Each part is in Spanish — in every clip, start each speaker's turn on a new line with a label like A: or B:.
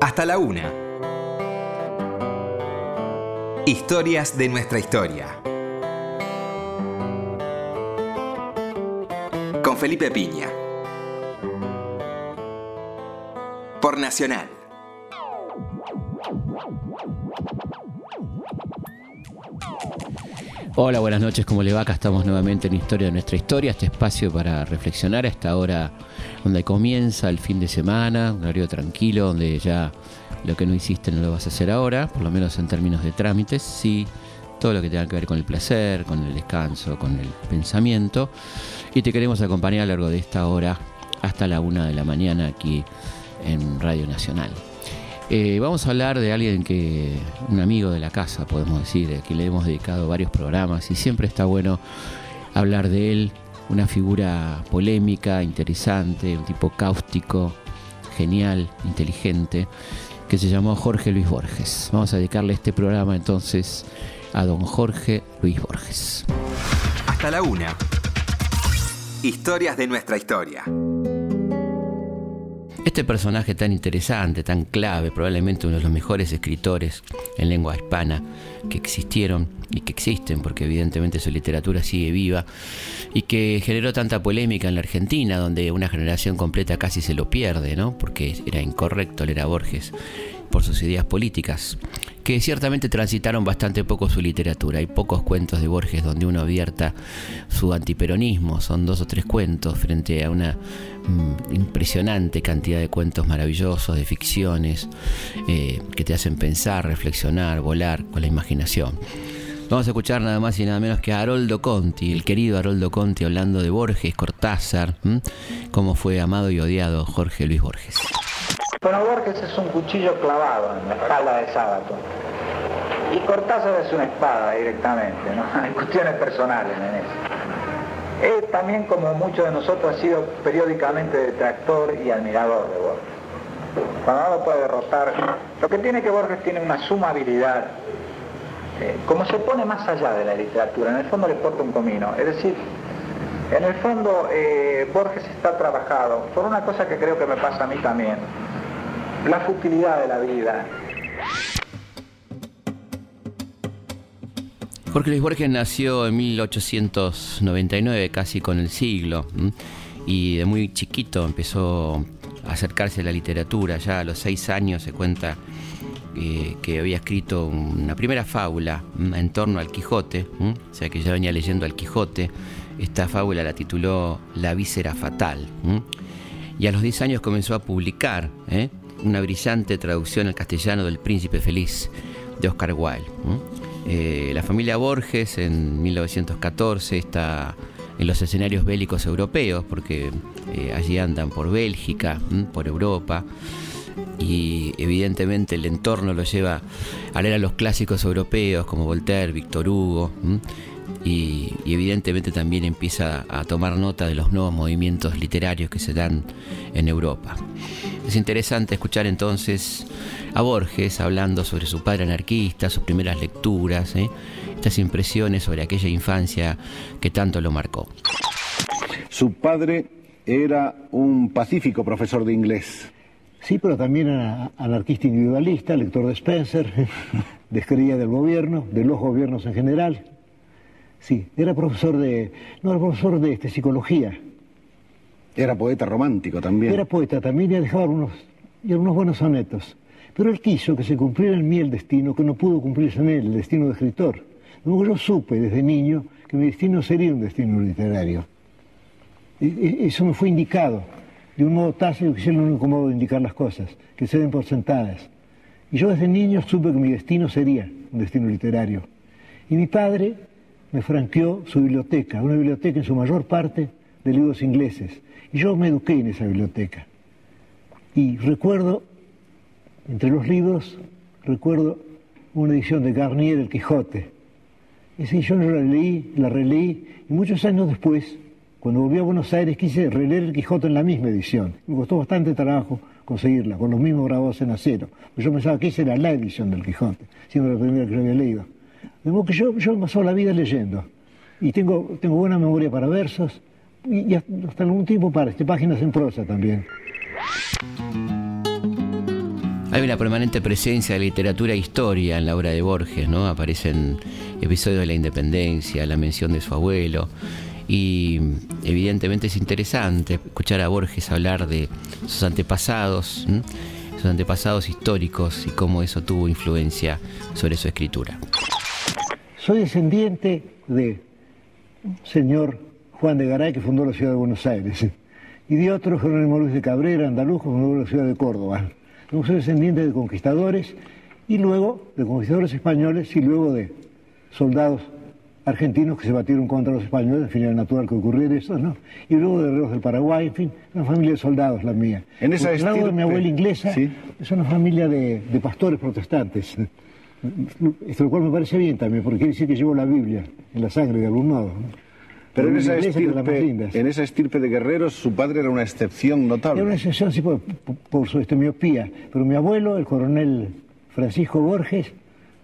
A: Hasta la una. Historias de nuestra historia. Con Felipe Piña. Por Nacional.
B: Hola, buenas noches, ¿cómo le va? Acá estamos nuevamente en Historia de nuestra historia, este espacio para reflexionar a esta hora donde comienza el fin de semana, un horario tranquilo, donde ya lo que no hiciste no lo vas a hacer ahora, por lo menos en términos de trámites, sí, todo lo que tenga que ver con el placer, con el descanso, con el pensamiento. Y te queremos acompañar a lo largo de esta hora hasta la una de la mañana aquí en Radio Nacional. Eh, vamos a hablar de alguien que, un amigo de la casa, podemos decir, a quien le hemos dedicado varios programas y siempre está bueno hablar de él, una figura polémica, interesante, un tipo cáustico, genial, inteligente, que se llamó Jorge Luis Borges. Vamos a dedicarle este programa entonces a don Jorge Luis Borges.
A: Hasta la una. Historias de nuestra historia.
B: Este personaje tan interesante, tan clave, probablemente uno de los mejores escritores en lengua hispana que existieron y que existen, porque evidentemente su literatura sigue viva, y que generó tanta polémica en la Argentina, donde una generación completa casi se lo pierde, ¿no? Porque era incorrecto leer a Borges por sus ideas políticas, que ciertamente transitaron bastante poco su literatura. Hay pocos cuentos de Borges donde uno abierta su antiperonismo, son dos o tres cuentos frente a una impresionante cantidad de cuentos maravillosos, de ficciones, eh, que te hacen pensar, reflexionar, volar con la imaginación. Vamos a escuchar nada más y nada menos que a Haroldo Conti, el querido Haroldo Conti, hablando de Borges, Cortázar, cómo fue amado y odiado Jorge Luis Borges.
C: Bueno, Borges es un cuchillo clavado en la espalda de Sábato. Y Cortázar es una espada directamente, ¿no? Hay cuestiones personales en eso. Él también, como muchos de nosotros, ha sido periódicamente detractor y admirador de Borges. Cuando no lo puede derrotar, lo que tiene que Borges tiene una suma habilidad. Eh, como se pone más allá de la literatura, en el fondo le porta un comino. Es decir, en el fondo eh, Borges está trabajado por una cosa que creo que me pasa a mí también la futilidad de la vida.
B: Jorge Luis Borges nació en 1899, casi con el siglo, y de muy chiquito empezó a acercarse a la literatura. Ya a los seis años se cuenta eh, que había escrito una primera fábula en torno al Quijote, o sea que ya venía leyendo al Quijote. Esta fábula la tituló La víscera fatal. Y a los 10 años comenzó a publicar ¿eh? una brillante traducción al castellano del Príncipe Feliz de Oscar Wilde. Eh, la familia Borges en 1914 está en los escenarios bélicos europeos, porque eh, allí andan por Bélgica, por Europa, y evidentemente el entorno lo lleva a leer a los clásicos europeos como Voltaire, Victor Hugo, y, evidentemente también empieza a tomar nota de los nuevos movimientos literarios que se dan en Europa. Es interesante escuchar entonces a Borges hablando sobre su padre anarquista, sus primeras lecturas, ¿eh? estas impresiones sobre aquella infancia que tanto lo marcó.
D: Su padre era un pacífico profesor de inglés.
E: Sí, pero también era anarquista individualista, lector de Spencer, descreía del gobierno, de los gobiernos en general. Sí, era profesor de. No, era profesor de este, psicología.
D: Era poeta romántico también.
E: Era poeta también y ha dejado unos, y unos buenos sonetos. Pero él quiso que se cumpliera en mí el destino que no pudo cumplirse en él, el destino de escritor. Luego yo supe desde niño que mi destino sería un destino literario. eso me fue indicado de un modo tácito, que es el único modo de indicar las cosas, que se den por sentadas. Y yo desde niño supe que mi destino sería un destino literario. Y mi padre me franqueó su biblioteca, una biblioteca en su mayor parte de libros ingleses. Y yo me eduqué en esa biblioteca. Y recuerdo, entre los libros, recuerdo una edición de Garnier del Quijote. Esa edición yo la leí, la releí, y muchos años después, cuando volví a Buenos Aires, quise releer el Quijote en la misma edición. Me costó bastante trabajo conseguirla, con los mismos grabados en acero. Yo pensaba que esa era la edición del Quijote, siendo la primera que yo había leído. Que yo, yo he pasado la vida leyendo y tengo, tengo buena memoria para versos y, hasta algún tiempo para este, páginas en prosa también.
B: Hay una permanente presencia de literatura e historia en la obra de Borges, ¿no? Aparecen episodios de la independencia, la mención de su abuelo. Y evidentemente es interesante escuchar a Borges hablar de sus antepasados, sus antepasados históricos y cómo eso tuvo influencia sobre su escritura.
E: Soy descendiente de señor Juan de Garay, que fundó la ciudad de Buenos Aires, y de otro Jerónimo Luis de Cabrera, andaluz, que fundó la ciudad de Córdoba. soy descendiente de conquistadores y luego de conquistadores españoles y luego de soldados argentinos que se batieron contra los españoles, en fin, era natural que ocurriera eso, ¿no? Y luego de guerreros del Paraguay, en fin, una familia de soldados la mía.
D: En esa
E: El lado de mi abuela inglesa es una familia de, pastores protestantes, esto lo cual me parece bien también, porque quiere decir que llevo la Biblia en la sangre de algún modo.
D: Pero en esa, estirpe, en esa estirpe de guerreros su padre era una excepción notable.
E: Era una excepción, sí, por, por, su este, miopía. Pero mi abuelo, el coronel Francisco Borges,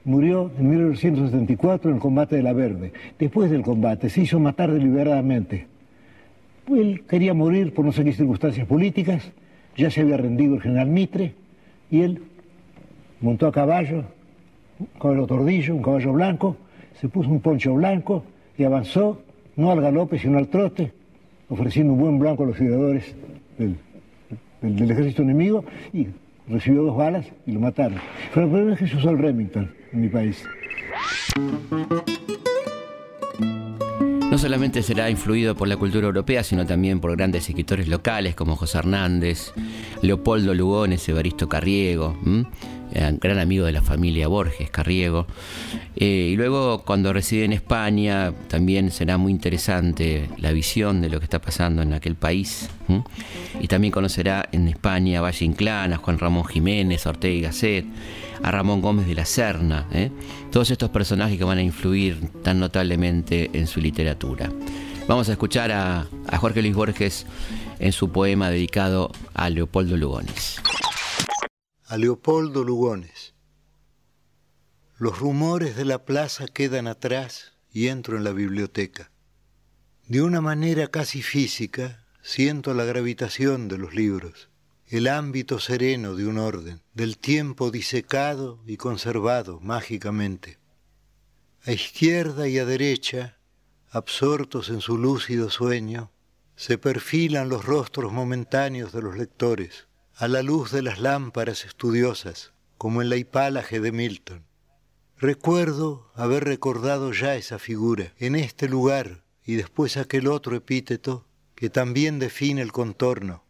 E: murió en 1974 en el combate de la Verde. Después del combate se hizo matar deliberadamente. Él quería morir por no sé qué circunstancias políticas, ya se había rendido el general Mitre, y él montó a caballo, caballo tordillo, un caballo blanco, se puso un poncho blanco y avanzó, no al galope, sino al trote, ofreciendo un buen blanco a los tiradores del, ejército enemigo, y recibió dos balas y lo mataron. Pero el problema es que se usó el Remington en mi país.
B: No solamente será influido por la cultura europea, sino también por grandes escritores locales como José Hernández, Leopoldo Lugones, Evaristo Carriego gran amigo de la familia Borges, Carriego. Eh, y luego cuando reside en España también será muy interesante la visión de lo que está pasando en aquel país. Y también conocerá en España a Valle Inclán, a Juan Ramón Jiménez, Ortega y Gasset, a Ramón Gómez de la Serna. ¿eh? Todos estos personajes que van a influir tan notablemente en su literatura. Vamos a escuchar a Jorge Luis Borges en su poema dedicado a Leopoldo Lugones
F: a Leopoldo Lugones. Los rumores de la plaza quedan atrás y entro en la biblioteca. De una manera casi física siento la gravitación de los libros, el ámbito sereno de un orden, del tiempo disecado y conservado mágicamente. A izquierda y a derecha, absortos en su lúcido sueño, se perfilan los rostros momentáneos de los lectores, a la luz de las lámparas estudiosas, como en la hipálaje de Milton. Recuerdo haber recordado ya esa figura, en este lugar y después aquel otro epíteto que también define el contorno,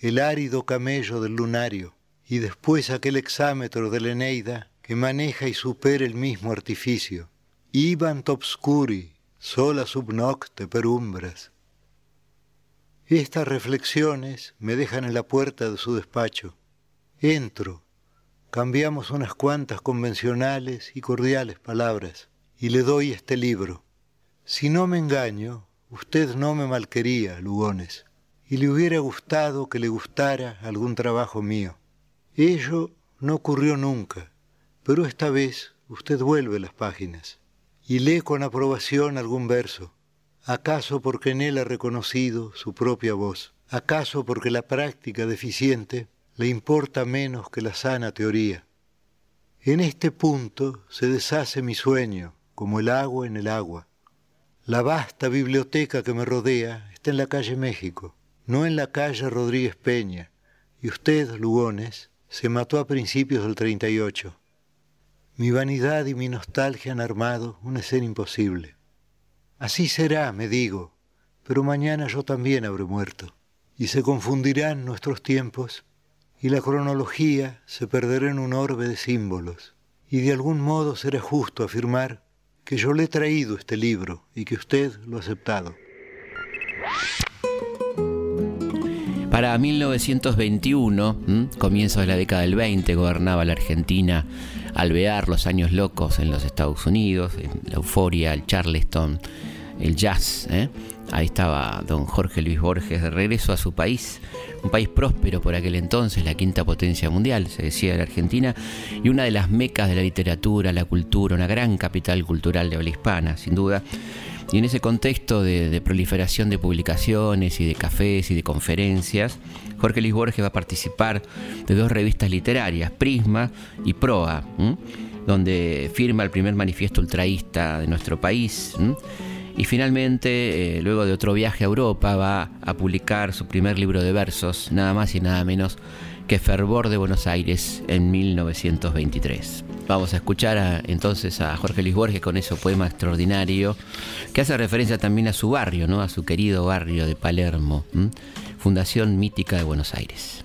F: el árido camello del lunario, y después aquel exámetro de la Eneida que maneja y supera el mismo artificio. Ibant obscuri, sola sub nocte perumbras, estas reflexiones me dejan en la puerta de su despacho. Entro, cambiamos unas cuantas convencionales y cordiales palabras y le doy este libro. Si no me engaño, usted no me malquería, Lugones, y le hubiera gustado que le gustara algún trabajo mío. Ello no ocurrió nunca, pero esta vez usted vuelve las páginas y lee con aprobación algún verso ¿Acaso porque en él ha reconocido su propia voz? ¿Acaso porque la práctica deficiente le importa menos que la sana teoría? En este punto se deshace mi sueño, como el agua en el agua. La vasta biblioteca que me rodea está en la calle México, no en la calle Rodríguez Peña, y usted, Lugones, se mató a principios del 38. Mi vanidad y mi nostalgia han armado una escena imposible. Así será, me digo, pero mañana yo también habré muerto, y se confundirán nuestros tiempos, y la cronología se perderá en un orbe de símbolos, y de algún modo será justo afirmar que yo le he traído este libro y que usted lo ha aceptado.
B: Para 1921, comienzo de la década del 20, gobernaba la Argentina alvear los años locos en los Estados Unidos, la euforia, el Charleston, el jazz. ¿eh? Ahí estaba don Jorge Luis Borges de regreso a su país, un país próspero por aquel entonces, la quinta potencia mundial, se decía de la Argentina, y una de las mecas de la literatura, la cultura, una gran capital cultural de habla hispana, sin duda. Y en ese contexto de, proliferación de publicaciones y de cafés y de conferencias, Jorge Luis Borges va a participar de dos revistas literarias, Prisma y Proa, donde firma el primer manifiesto ultraísta de nuestro país. Y finalmente, eh, luego de otro viaje a Europa, va a publicar su primer libro de versos, nada más y nada menos que Fervor de Buenos Aires en 1923. Vamos a escuchar entonces a Jorge Luis Borges con ese poema extraordinario que hace referencia también a su barrio, ¿no? a su querido barrio de Palermo, Fundación Mítica de Buenos Aires.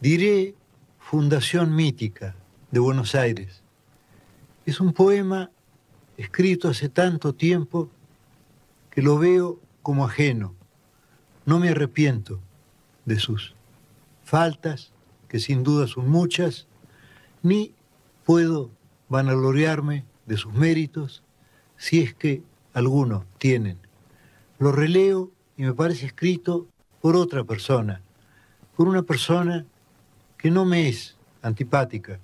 F: Diré Fundación Mítica de Buenos Aires. Es un poema escrito hace tanto tiempo que lo veo como ajeno. No me arrepiento de sus faltas, que sin duda son muchas, ni puedo vanagloriarme de sus méritos si es que algunos tienen. Lo releo y me parece escrito por otra persona, por una persona que no me es antipática,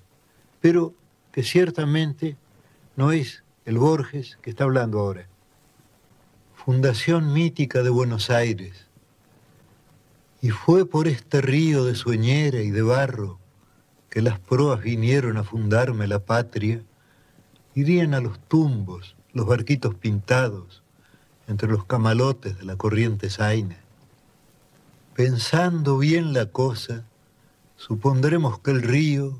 F: pero que ciertamente no es el Borges que está hablando ahora. Fundación mítica de Buenos Aires. Y fue por este río de sueñera y de barro que las proas vinieron a fundarme la patria, irían a los tumbos, los barquitos pintados, entre los camalotes de la corriente zaina. Pensando bien la cosa, supondremos que el río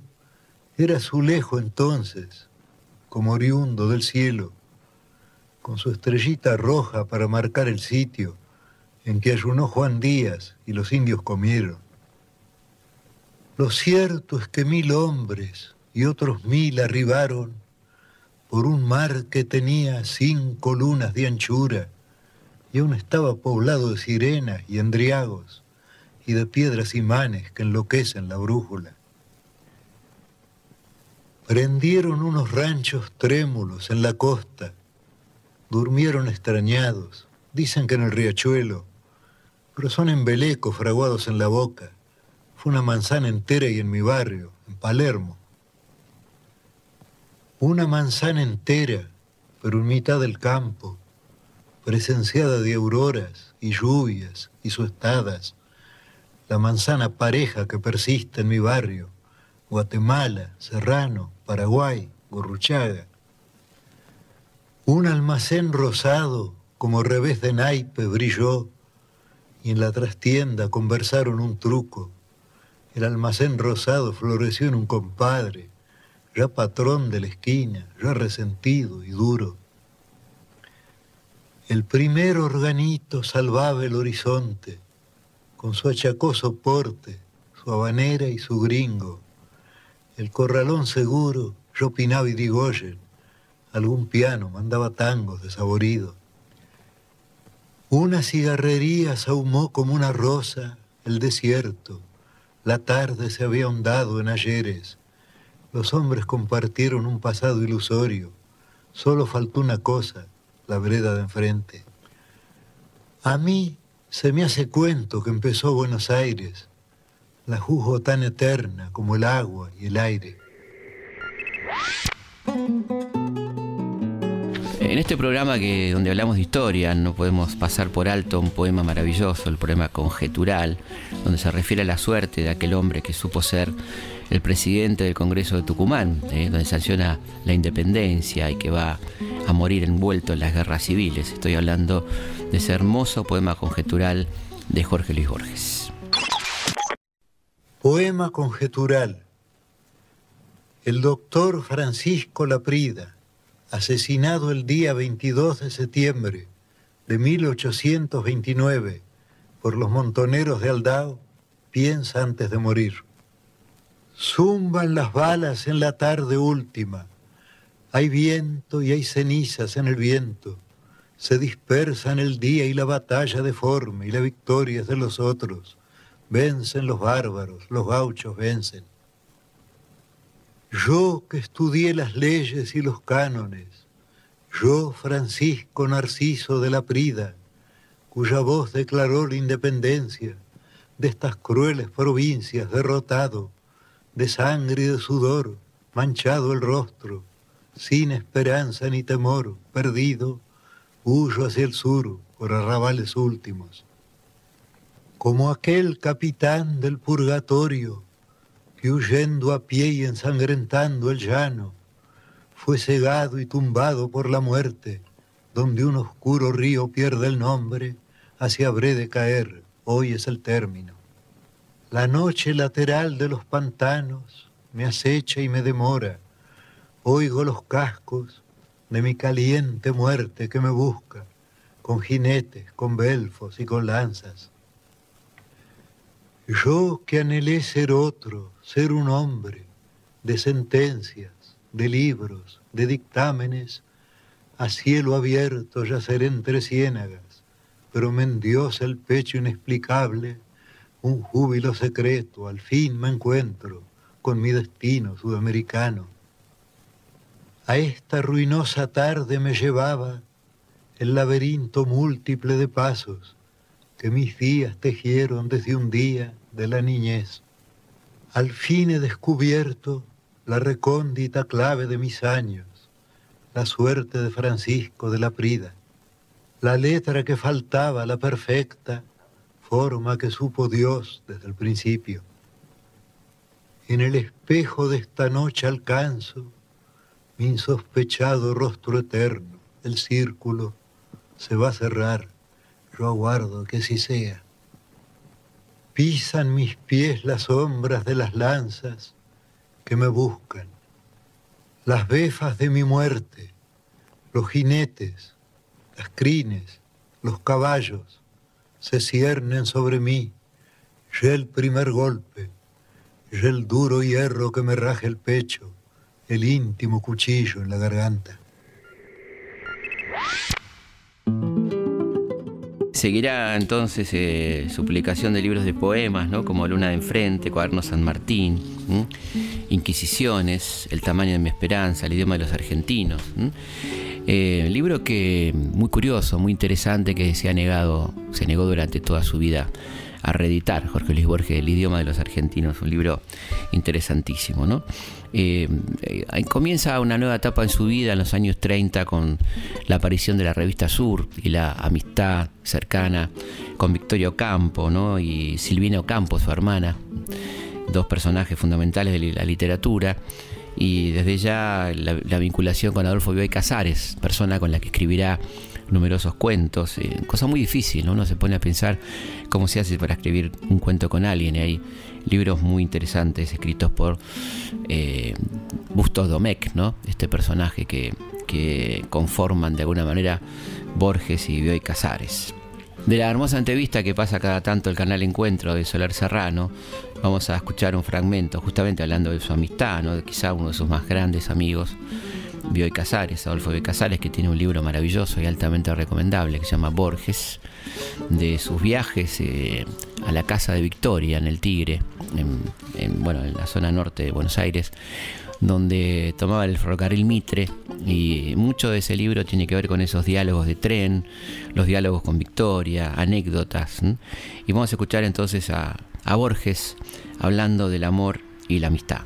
F: era azulejo entonces, como oriundo del cielo, con su estrellita roja para marcar el sitio en que ayunó Juan Díaz y los indios comieron. Lo cierto es que mil hombres y otros mil arribaron por un mar que tenía cinco lunas de anchura y aún estaba poblado de sirenas y endriagos y de piedras imanes que enloquecen la brújula. Prendieron unos ranchos trémulos en la costa, durmieron extrañados, dicen que en el riachuelo, pero son embelecos fraguados en la boca. Fue una manzana entera y en mi barrio, en Palermo. Una manzana entera, pero en mitad del campo, presenciada de auroras y lluvias y suestadas, la manzana pareja que persiste en mi barrio, Guatemala, Serrano, Paraguay, Gorruchaga. Un almacén rosado como revés de naipe brilló y en la trastienda conversaron un truco. El almacén rosado floreció en un compadre, ya patrón de la esquina, ya resentido y duro. El primer organito salvaba el horizonte, con su achacoso porte, su habanera y su gringo el corralón seguro, yo opinaba y digoyen, algún piano mandaba tangos desaboridos. Una cigarrería ahumó como una rosa el desierto, la tarde se había ahondado en ayeres, los hombres compartieron un pasado ilusorio, solo faltó una cosa, la vereda de enfrente. A mí se me hace cuento que empezó Buenos Aires, la juzgo tan eterna como el agua y el aire.
B: En este programa que donde hablamos de historia no podemos pasar por alto un poema maravilloso, el poema conjetural, donde se refiere a la suerte de aquel hombre que supo ser el presidente del Congreso de Tucumán, eh, donde sanciona la independencia y que va a morir envuelto en las guerras civiles. Estoy hablando de ese hermoso poema conjetural de Jorge Luis Borges.
F: Poema conjetural. El doctor Francisco Laprida, asesinado el día 22 de septiembre de 1829 por los montoneros de Aldao, piensa antes de morir. Zumban las balas en la tarde última. Hay viento y hay cenizas en el viento. Se dispersan el día y la batalla deforme y la victoria es de los otros Vencen los bárbaros, los gauchos vencen. Yo que estudié las leyes y los cánones, yo Francisco Narciso de la Prida, cuya voz declaró la independencia de estas crueles provincias derrotado, de sangre y de sudor, manchado el rostro, sin esperanza ni temor, perdido, huyo hacia el sur por arrabales últimos. Como aquel capitán del purgatorio que huyendo a pie y ensangrentando el llano, fue cegado y tumbado por la muerte, donde un oscuro río pierde el nombre, hacia habré de caer, hoy es el término. La noche lateral de los pantanos me acecha y me demora, oigo los cascos de mi caliente muerte que me busca, con jinetes, con belfos y con lanzas. Yo que anhelé ser otro, ser un hombre, de sentencias, de libros, de dictámenes, a cielo abierto yacer entre ciénagas, pero me endiosa el pecho inexplicable, un júbilo secreto, al fin me encuentro con mi destino sudamericano. A esta ruinosa tarde me llevaba el laberinto múltiple de pasos que mis días tejieron desde un día de la niñez. Al fin he descubierto la recóndita clave de mis años, la suerte de Francisco de la Prida, la letra que faltaba, la perfecta forma que supo Dios desde el principio. En el espejo de esta noche alcanzo mi insospechado rostro eterno, el círculo se va a cerrar yo aguardo que así sea. Pisan mis pies las sombras de las lanzas que me buscan, las befas de mi muerte, los jinetes, las crines, los caballos, se ciernen sobre mí, ya el primer golpe, ya el duro hierro que me raje el pecho, el íntimo cuchillo en la garganta.
B: Seguirá entonces eh, su publicación de libros de poemas, ¿no? como Luna de Enfrente, Cuaderno San Martín, Inquisiciones, El tamaño de mi esperanza, El idioma de los argentinos. Eh, libro que muy curioso, muy interesante, que se ha negado, se negó durante toda su vida a reeditar Jorge Luis Borges, El idioma de los argentinos, un libro interesantísimo. ¿no? Eh, eh, comienza una nueva etapa en su vida en los años 30 con la aparición de la revista Sur y la amistad cercana con Victorio Campo ¿no? y Silvina Ocampo, su hermana, dos personajes fundamentales de la literatura y desde ya la, vinculación con Adolfo Bioy Casares, persona con la que escribirá numerosos cuentos, eh, cosa muy difícil, ¿no? uno se pone a pensar cómo se hace para escribir un cuento con alguien, y hay libros muy interesantes escritos por eh, Bustos Domecq, ¿no? este personaje que, que conforman de alguna manera Borges y Bioy Casares. De la hermosa entrevista que pasa cada tanto el canal Encuentro de Solar Serrano, vamos a escuchar un fragmento justamente hablando de su amistad, ¿no? quizá uno de sus más grandes amigos, Bioy Casares, Adolfo Bioy Casares, que tiene un libro maravilloso y altamente recomendable que se llama Borges, de sus viajes eh, a la casa de Victoria en el Tigre, en, bueno, en la zona norte de Buenos Aires, donde tomaba el ferrocarril Mitre y mucho de ese libro tiene que ver con esos diálogos de tren, los diálogos con Victoria, anécdotas. Y vamos a escuchar entonces a, a Borges hablando del amor y la amistad.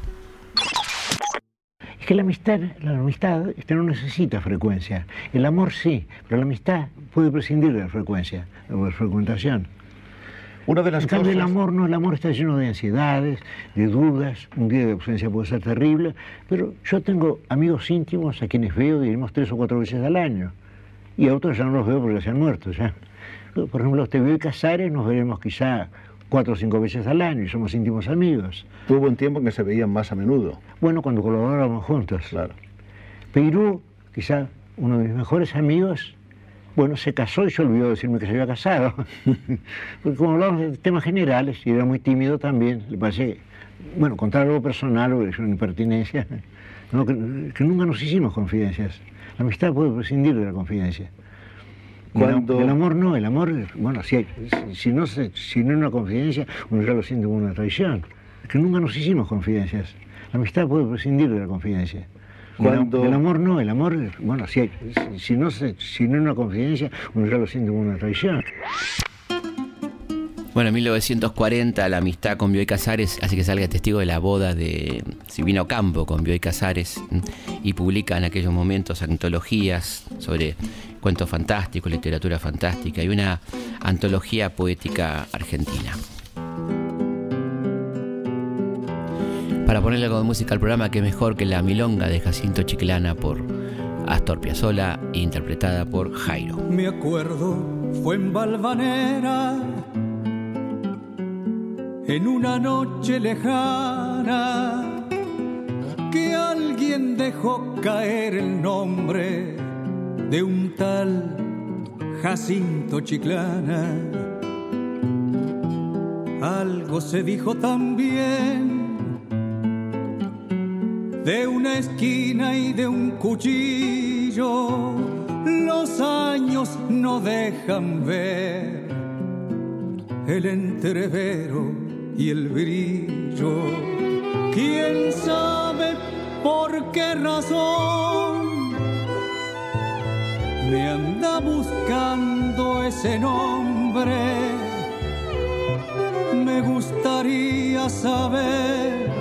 E: Es que la amistad, la amistad no necesita frecuencia. El amor sí, pero la amistad puede prescindir de la frecuencia de frecuentación. Una de las en cambio, el amor no, el amor está lleno de ansiedades, de dudas, un día de ausencia puede ser terrible, pero yo tengo amigos íntimos a quienes veo, diríamos, tres o cuatro veces al año, y a otros ya no los veo porque se han muerto ya. Por ejemplo, te veo y Casares, nos veremos quizá cuatro o cinco veces al año y somos íntimos amigos.
D: Tuvo un tiempo en que se veían más a menudo.
E: Bueno, cuando colaborábamos juntos.
D: Claro.
E: Peirú, quizá uno de mis mejores amigos, bueno, se casó y se olvidó decirme que se había casado. Porque como hablamos de temas generales, y era muy tímido también, le parece, bueno, contar algo personal o es una impertinencia, que, que nunca nos hicimos confidencias. La amistad puede prescindir de la confidencia. Cuando... El, amor no, el amor, bueno, si, si, no, si no es una confidencia, uno ya lo siente como una traición. Que nunca nos hicimos confidencias. La amistad puede prescindir de la confidencia. Cuando... El, amor no, el amor, bueno, si, si, no, si no es una confidencia, uno ya lo siente como una traición.
B: Bueno, en 1940 la amistad con Bioy Casares hace que salga testigo de la boda de Silvina Ocampo con Bioy Casares y publica en aquellos momentos antologías sobre cuentos fantásticos, literatura fantástica y una antología poética argentina. Para ponerle algo de música al programa, que mejor que la Milonga de Jacinto Chiclana por Astor Piazzolla, interpretada por Jairo.
G: Me acuerdo, fue en Valvanera, en una noche lejana, que alguien dejó caer el nombre de un tal Jacinto Chiclana. Algo se dijo también de una esquina y de un cuchillo. Los años no dejan ver el entrevero y el brillo. ¿Quién sabe por qué razón me anda buscando ese nombre? Me gustaría saber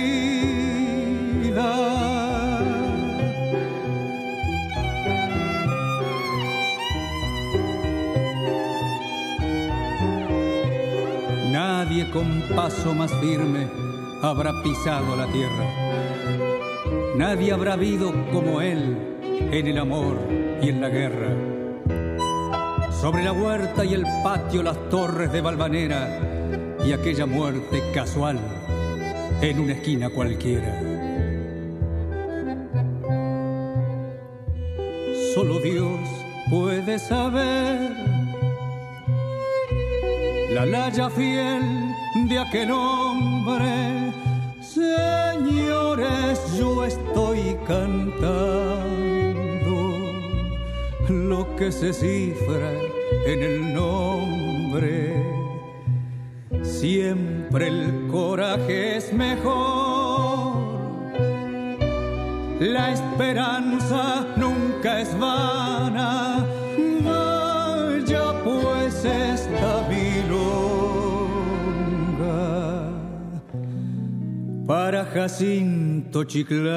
G: Con paso más firme habrá pisado la tierra. Nadie habrá habido como él en el amor y en la guerra. Sobre la huerta y el patio las torres de Valvanera y aquella muerte casual en una esquina cualquiera. Solo Dios puede saber la laya fiel de aquel hombre. Señores, yo estoy cantando lo que se cifra en el nombre. Siempre el coraje es mejor. La esperanza nunca es vana. Jacinto Chiclana.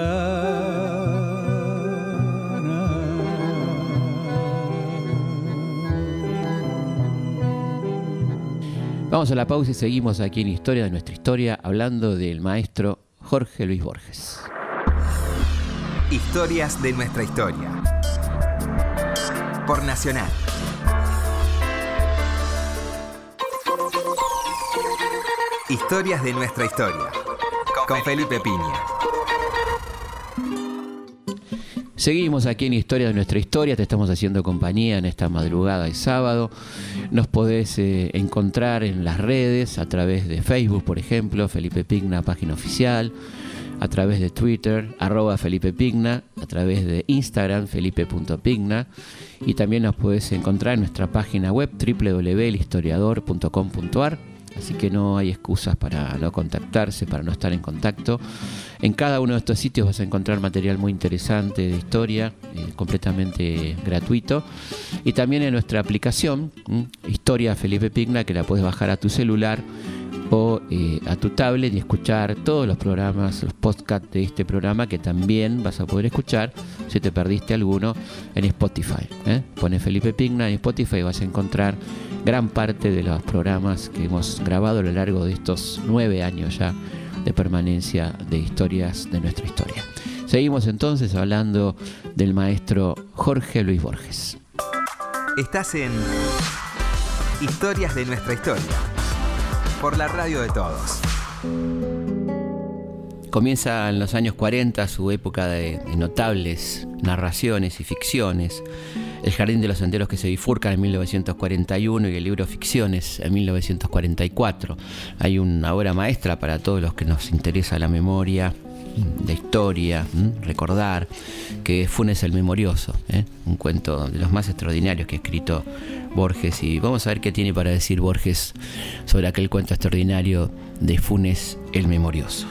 B: Vamos a la pausa y seguimos aquí en Historia de nuestra historia hablando del maestro Jorge Luis Borges.
A: Historias de nuestra historia. Por Nacional. Historias de nuestra historia. Con Felipe Piña.
B: Seguimos aquí en Historia de nuestra historia, te estamos haciendo compañía en esta madrugada de sábado. Nos podés eh, encontrar en las redes, a través de Facebook, por ejemplo, Felipe Pigna, página oficial, a través de Twitter, arroba Felipe Pigna, a través de Instagram, felipe.pigna, y también nos podés encontrar en nuestra página web www.elhistoriador.com.ar así que no hay excusas para no contactarse, para no estar en contacto. En cada uno de estos sitios vas a encontrar material muy interesante de historia, eh, completamente gratuito. Y también en nuestra aplicación. Historia Felipe Pigna, que la puedes bajar a tu celular o eh, a tu tablet y escuchar todos los programas, los podcasts de este programa que también vas a poder escuchar si te perdiste alguno en Spotify. ¿eh? Pone Felipe Pigna en Spotify y vas a encontrar gran parte de los programas que hemos grabado a lo largo de estos nueve años ya de permanencia de historias de nuestra historia. Seguimos entonces hablando del maestro Jorge Luis Borges.
A: Estás en Historias de nuestra historia. Por la radio de todos.
B: Comienza en los años 40 su época de, notables narraciones y ficciones. El Jardín de los Senderos que se bifurcan en 1941 y el libro Ficciones en 1944. Hay una obra maestra para todos los que nos interesa la memoria la historia, recordar, que Funes el Memorioso, ¿eh? un cuento de los más extraordinarios que ha escrito Borges. Y vamos a ver qué tiene para decir Borges sobre aquel cuento extraordinario de Funes el Memorioso.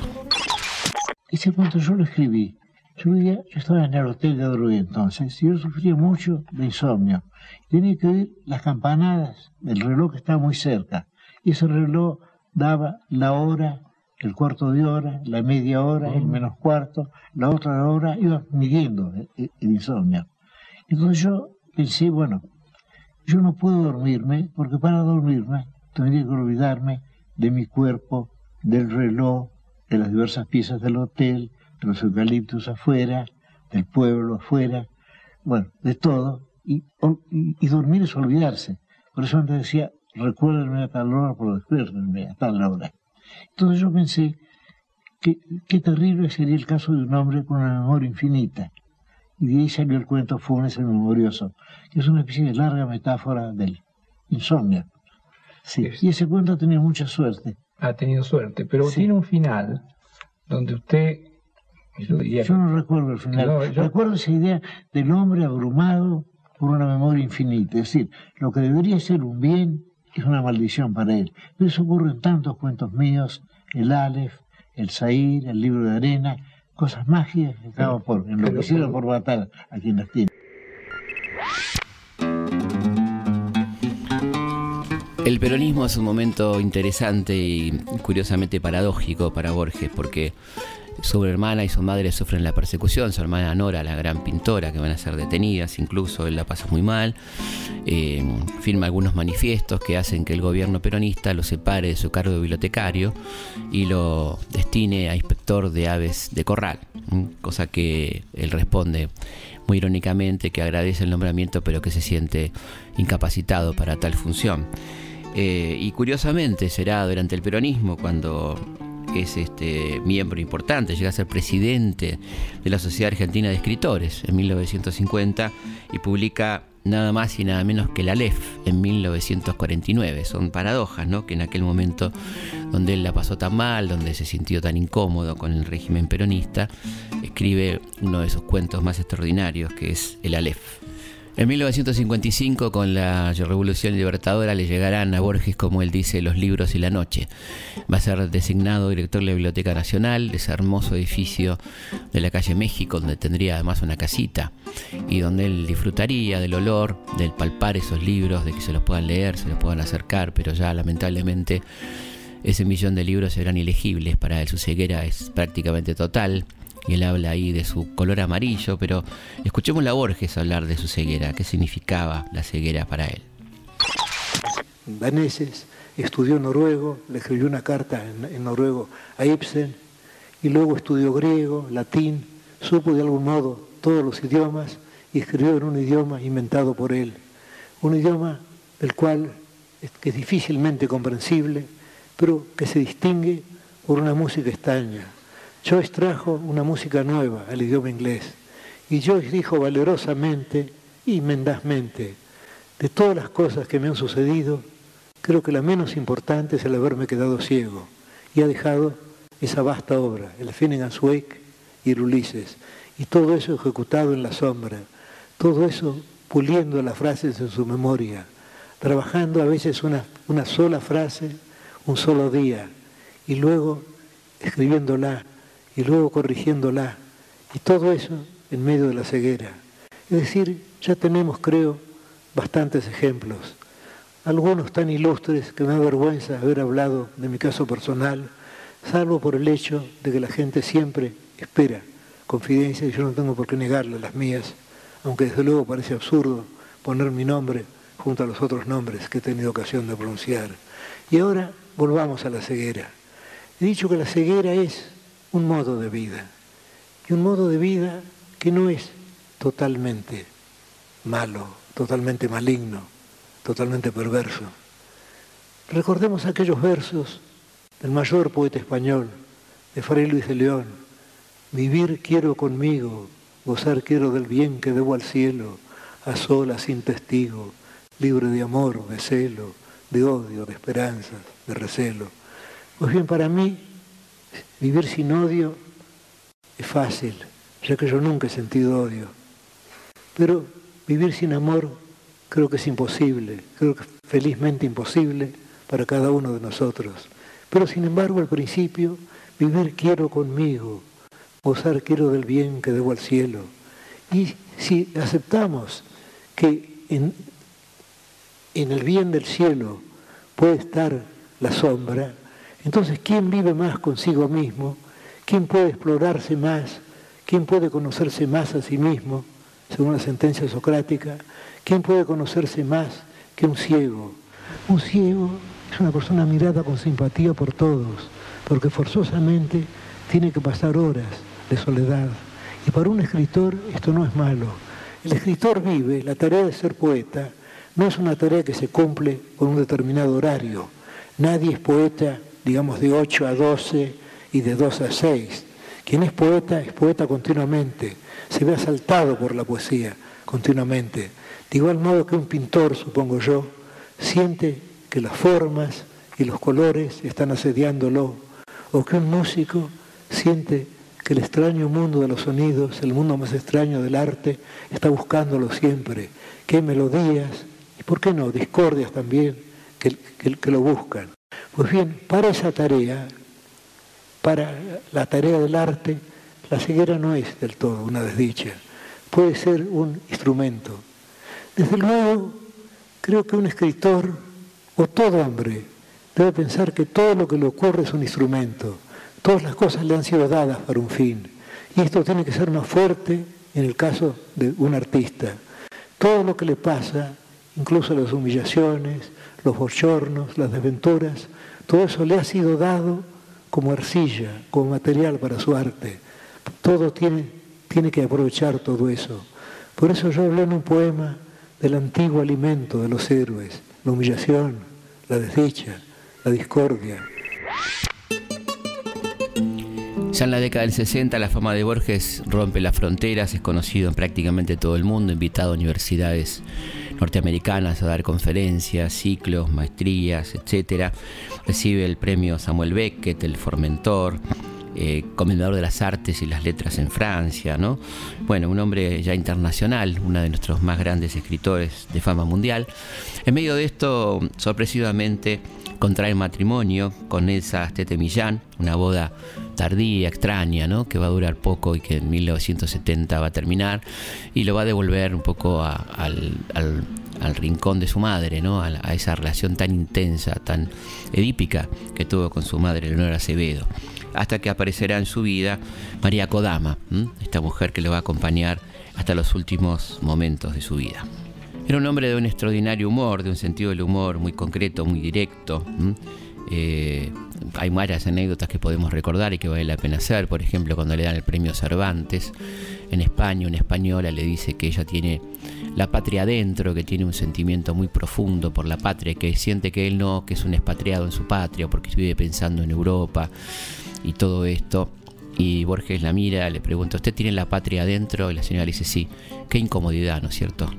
E: Ese cuento yo lo escribí. Yo, yo estaba en el hotel de Adrogué entonces y yo sufría mucho de insomnio. Tenía que oír las campanadas del reloj que estaba muy cerca. Y ese reloj daba la hora el cuarto de hora, la media hora, el menos cuarto, la otra hora, iba midiendo el, insomnio. Entonces yo pensé, bueno, yo no puedo dormirme porque para dormirme tendría que olvidarme de mi cuerpo, del reloj, de las diversas piezas del hotel, de los eucaliptos afuera, del pueblo afuera, bueno, de todo. Y, y, dormir es olvidarse. Por eso antes decía, recuérdenme a tal hora, por después a tal hora. Entonces yo pensé que qué terrible sería el caso de un hombre con una memoria infinita. Y de ahí salió el cuento Funes el Memorioso, que es una especie de larga metáfora del insomnio. Sí, y ese cuento ha tenido mucha suerte.
H: Ha tenido suerte, pero tiene un final donde usted...
E: Yo, no recuerdo el final. Recuerdo esa idea del hombre abrumado por una memoria infinita. Es decir, lo que debería ser un bien es una maldición para él. Pero eso ocurre en tantos cuentos míos, el Aleph, el Zair, el libro de arena, cosas mágicas que acaban por enloquecido por matar a quien las tiene.
B: El peronismo es un momento interesante y curiosamente paradójico para Borges, porque su hermana y su madre sufren la persecución, su hermana Nora, la gran pintora, que van a ser detenidas, incluso él la pasa muy mal, eh, firma algunos manifiestos que hacen que el gobierno peronista lo separe de su cargo de bibliotecario y lo destine a inspector de aves de corral, cosa que él responde muy irónicamente que agradece el nombramiento pero que se siente incapacitado para tal función. Eh, y curiosamente será durante el peronismo cuando es este miembro importante, llega a ser presidente de la Sociedad Argentina de Escritores en 1950 y publica nada más y nada menos que la LEF en 1949. Son paradojas, ¿no? Que en aquel momento donde él la pasó tan mal, donde se sintió tan incómodo con el régimen peronista, escribe uno de sus cuentos más extraordinarios, que es el Aleph. En 1955, con la Revolución Libertadora, le llegarán a Borges, como él dice, los libros y la noche. Va a ser designado director de la Biblioteca Nacional, de ese hermoso edificio de la calle México, donde tendría además una casita, y donde él disfrutaría del olor, del palpar esos libros, de que se los puedan leer, se los puedan acercar, pero ya lamentablemente ese millón de libros serán ilegibles para él. Su ceguera es prácticamente total y él habla ahí de su color amarillo, pero escuchemos a Borges hablar de su ceguera, qué significaba la ceguera para él.
E: Daneses, estudió noruego, le escribió una carta en, noruego a Ibsen, y luego estudió griego, latín, supo de algún modo todos los idiomas y escribió en un idioma inventado por él, un idioma del cual que es difícilmente comprensible, pero que se distingue por una música extraña, Joyce trajo una música nueva al idioma inglés y Joyce dijo valerosamente y mendazmente, de todas las cosas que me han sucedido, creo que la menos importante es el haberme quedado ciego y ha dejado esa vasta obra, el Finnegan's Wake y el Ulises, y todo eso ejecutado en la sombra, todo eso puliendo las frases en su memoria, trabajando a veces una, una sola frase, un solo día, y luego escribiéndola y luego corrigiéndola. Y todo eso en medio de la ceguera. Es decir, ya tenemos, creo, bastantes ejemplos. Algunos tan ilustres que me da vergüenza haber hablado de mi caso personal, salvo por el hecho de que la gente siempre espera confidencia y yo no tengo por qué negarle las mías, aunque desde luego parece absurdo poner mi nombre junto a los otros nombres que he tenido ocasión de pronunciar. Y ahora volvamos a la ceguera. He dicho que la ceguera es un modo de vida. Y un modo de vida que no es totalmente malo, totalmente maligno, totalmente perverso. Recordemos aquellos versos del mayor poeta español, de Fray Luis de León. Vivir quiero conmigo, gozar quiero del bien que debo al cielo, a solas sin testigo, libre de amor, de celo, de odio, de esperanzas, de recelo. Pues bien, para mí Vivir sin odio
I: es fácil, ya que yo nunca he sentido odio. Pero vivir sin amor creo que es imposible, creo que felizmente imposible para cada uno de nosotros. Pero sin embargo al principio, vivir quiero conmigo, gozar quiero del bien que debo al cielo. Y si aceptamos que en, en el bien del cielo puede estar la sombra, entonces ¿quién vive más consigo mismo? ¿Quién puede explorarse más? ¿Quién puede conocerse más a sí mismo? Según la sentencia socrática, ¿quién puede conocerse más que un ciego? Un ciego es una persona mirada con simpatía por todos, porque forzosamente tiene que pasar horas de soledad. Y para un escritor esto no es malo. El escritor vive, la tarea de ser poeta no es una tarea que se cumple con un determinado horario. Nadie es poeta, digamos, de 8 a 12 y de 2 a 6. Quien es poeta es poeta continuamente, se ve asaltado por la poesía continuamente. De igual modo que un pintor, supongo yo, siente que las formas y los colores están asediándolo, o que un músico siente que el extraño mundo de los sonidos, el mundo más extraño del arte, está buscándolo siempre, que melodías, y por qué no, discordias también, que, que lo buscan. Pues bien, para esa tarea, para la tarea del arte, la ceguera no es del todo una desdicha, puede ser un instrumento. Desde luego, creo que un escritor, o todo hombre, debe pensar que todo lo que le ocurre es un instrumento, todas las cosas le han sido dadas para un fin, y esto tiene que ser más fuerte en el caso de un artista. Todo lo que le pasa, incluso las humillaciones, los bochornos, las desventuras, todo eso le ha sido dado como arcilla, como material para su arte. Todo tiene, tiene que aprovechar todo eso. Por eso yo hablé en un poema del antiguo alimento de los héroes, la humillación, la desdicha, la discordia.
B: Ya en la década del 60 la fama de Borges rompe las fronteras, es conocido en prácticamente todo el mundo, invitado a universidades norteamericanas a dar conferencias, ciclos, maestrías, etc. Recibe el premio Samuel Beckett, el Formentor, eh, comendador de las artes y las letras en Francia, ¿no? Bueno, un hombre ya internacional, uno de nuestros más grandes escritores de fama mundial. En medio de esto, sorpresivamente, contrae matrimonio con Elsa Tete Millán, una boda tardía, extraña, ¿no? que va a durar poco y que en 1970 va a terminar, y lo va a devolver un poco al, rincón de su madre, ¿no? A, esa relación tan intensa, tan edípica que tuvo con su madre, Leonora Acevedo, hasta que aparecerá en su vida María Kodama, esta mujer que lo va a acompañar hasta los últimos momentos de su vida. Era un hombre de un extraordinario humor, de un sentido del humor muy concreto, muy directo. Eh, hay varias anécdotas que podemos recordar y que vale la pena hacer. Por ejemplo, cuando le dan el premio Cervantes en España, una española le dice que ella tiene la patria adentro, que tiene un sentimiento muy profundo por la patria, que siente que él no, que es un expatriado en su patria porque vive pensando en Europa y todo esto. Y Borges la mira, le pregunta, ¿usted tiene la patria adentro? Y la señora le dice, sí. Qué incomodidad, ¿no es cierto?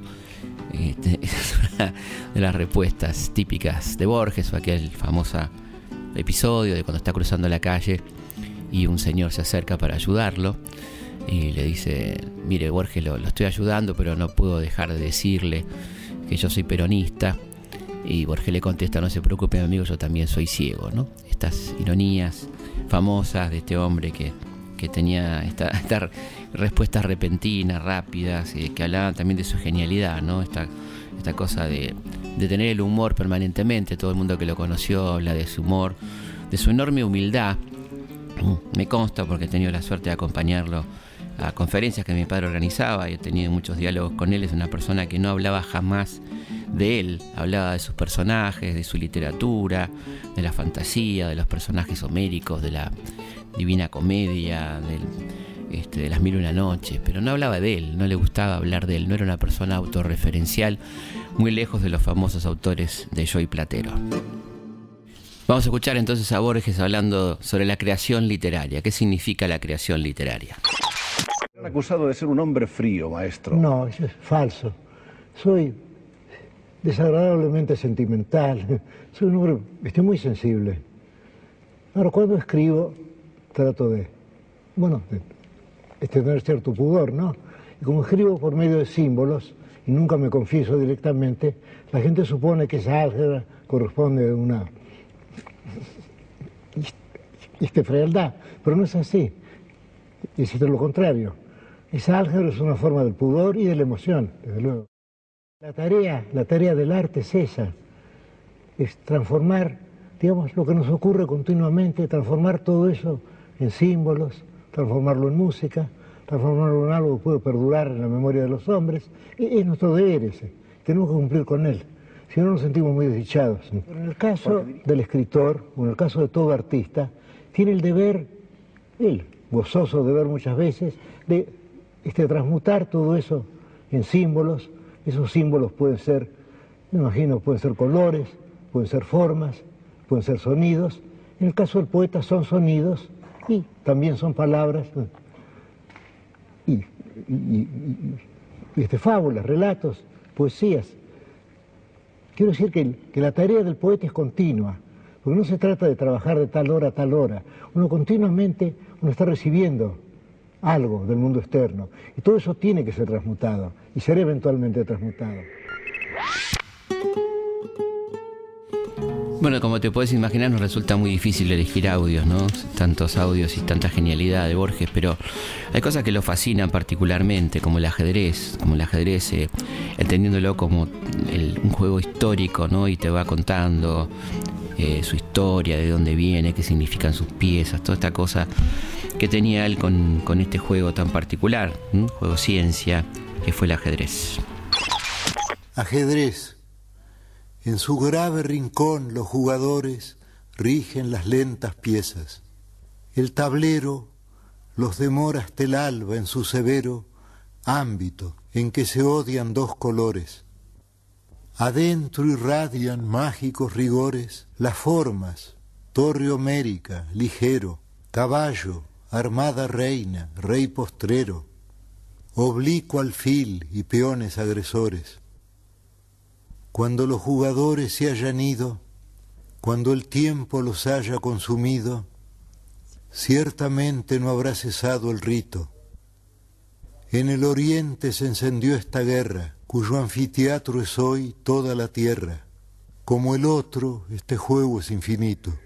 B: Este, es una de las respuestas típicas de Borges, aquel famoso episodio de cuando está cruzando la calle y un señor se acerca para ayudarlo y le dice, mire Borges, lo, estoy ayudando, pero no puedo dejar de decirle que yo soy peronista. Y Borges le contesta, no se preocupe amigo, yo también soy ciego, ¿no? Estas ironías famosas de este hombre que, tenía esta, esta respuestas repentinas, rápidas, eh, que hablaban también de su genialidad, ¿no? Esta, esta cosa de, tener el humor permanentemente. Todo el mundo que lo conoció habla de su humor, de su enorme humildad. Me consta porque he tenido la suerte de acompañarlo a conferencias que mi padre organizaba y he tenido muchos diálogos con él. Es una persona que no hablaba jamás de él, hablaba de sus personajes, de su literatura, de la fantasía, de los personajes homéricos, de la divina comedia, del este, de las mil y una noches, pero no hablaba de él, no le gustaba hablar de él, no era una persona autorreferencial, muy lejos de los famosos autores de Joy Platero. Vamos a escuchar entonces a Borges hablando sobre la creación literaria. ¿Qué significa la creación literaria?
D: Han acusado de ser un hombre frío, maestro.
I: No, eso es falso. Soy desagradablemente sentimental. Soy un hombre, estoy muy sensible. Ahora, cuando escribo, trato de, bueno, de
E: es tener cierto pudor, ¿no? Y como escribo por medio de símbolos, y nunca me confieso directamente, la gente supone que esa álgebra corresponde a una este frialdad, pero no es así, es lo contrario. Esa álgebra es una forma del pudor y de la emoción, desde luego. La tarea, la tarea del arte es esa, es transformar, digamos, lo que nos ocurre continuamente, transformar todo eso en símbolos, transformarlo en música, transformarlo en algo que puede perdurar en la memoria de los hombres. E, es nuestro deber ese, tenemos que cumplir con él, si no nos sentimos muy desdichados. en el caso del escritor, o en el caso de todo artista, tiene el deber, él, gozoso de ver muchas veces, de este, transmutar todo eso en símbolos. Esos símbolos pueden ser, me imagino, pueden ser colores, pueden ser formas, pueden ser sonidos. En el caso del poeta son sonidos también son palabras y, este, fábulas, relatos, poesías. Quiero decir que, que la tarea del poeta es continua, porque no se trata de trabajar de tal hora a tal hora. Uno continuamente uno está recibiendo algo del mundo externo. Y todo eso tiene que ser transmutado y ser eventualmente transmutado.
B: Bueno, como te puedes imaginar, nos resulta muy difícil elegir audios, ¿no? Tantos audios y tanta genialidad de Borges, pero hay cosas que lo fascinan particularmente, como el ajedrez, como el ajedrez, eh, entendiéndolo como un juego histórico, ¿no? Y te va contando eh, su historia, de dónde viene, qué significan sus piezas, toda esta cosa que tenía él con, este juego tan particular, juego ciencia, que fue el ajedrez.
F: Ajedrez en su grave rincón los jugadores rigen las lentas piezas. El tablero los demora hasta el alba en su severo ámbito en que se odian dos colores. Adentro irradian mágicos rigores las formas, torre homérica, ligero, caballo, armada reina, rey postrero, oblicuo alfil y peones agresores. Cuando los jugadores se hayan ido, cuando el tiempo los haya consumido, ciertamente no habrá cesado el rito. En el oriente se encendió esta guerra, cuyo anfiteatro es hoy toda la tierra. Como el otro, este juego es infinito.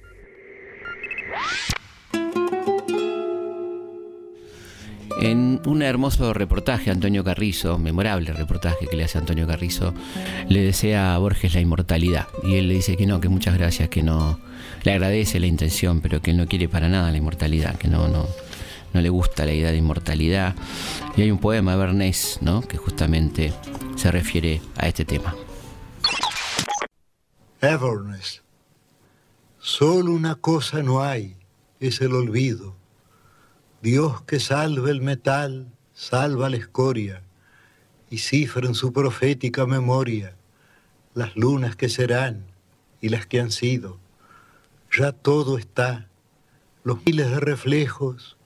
B: En un hermoso reportaje, Antonio Carrizo, memorable reportaje que le hace Antonio Carrizo, le desea a Borges la inmortalidad. Y él le dice que no, que muchas gracias, que no. Le agradece la intención, pero que no quiere para nada la inmortalidad, que no, no, no le gusta la idea de inmortalidad. Y hay un poema de Bernés, ¿no? que justamente se refiere a este tema.
F: Everness. Solo una cosa no hay, es el olvido Dios que salve el metal, salva la escoria, y cifra en su profética memoria las lunas que serán y las que han sido. Ya todo está, los miles de reflejos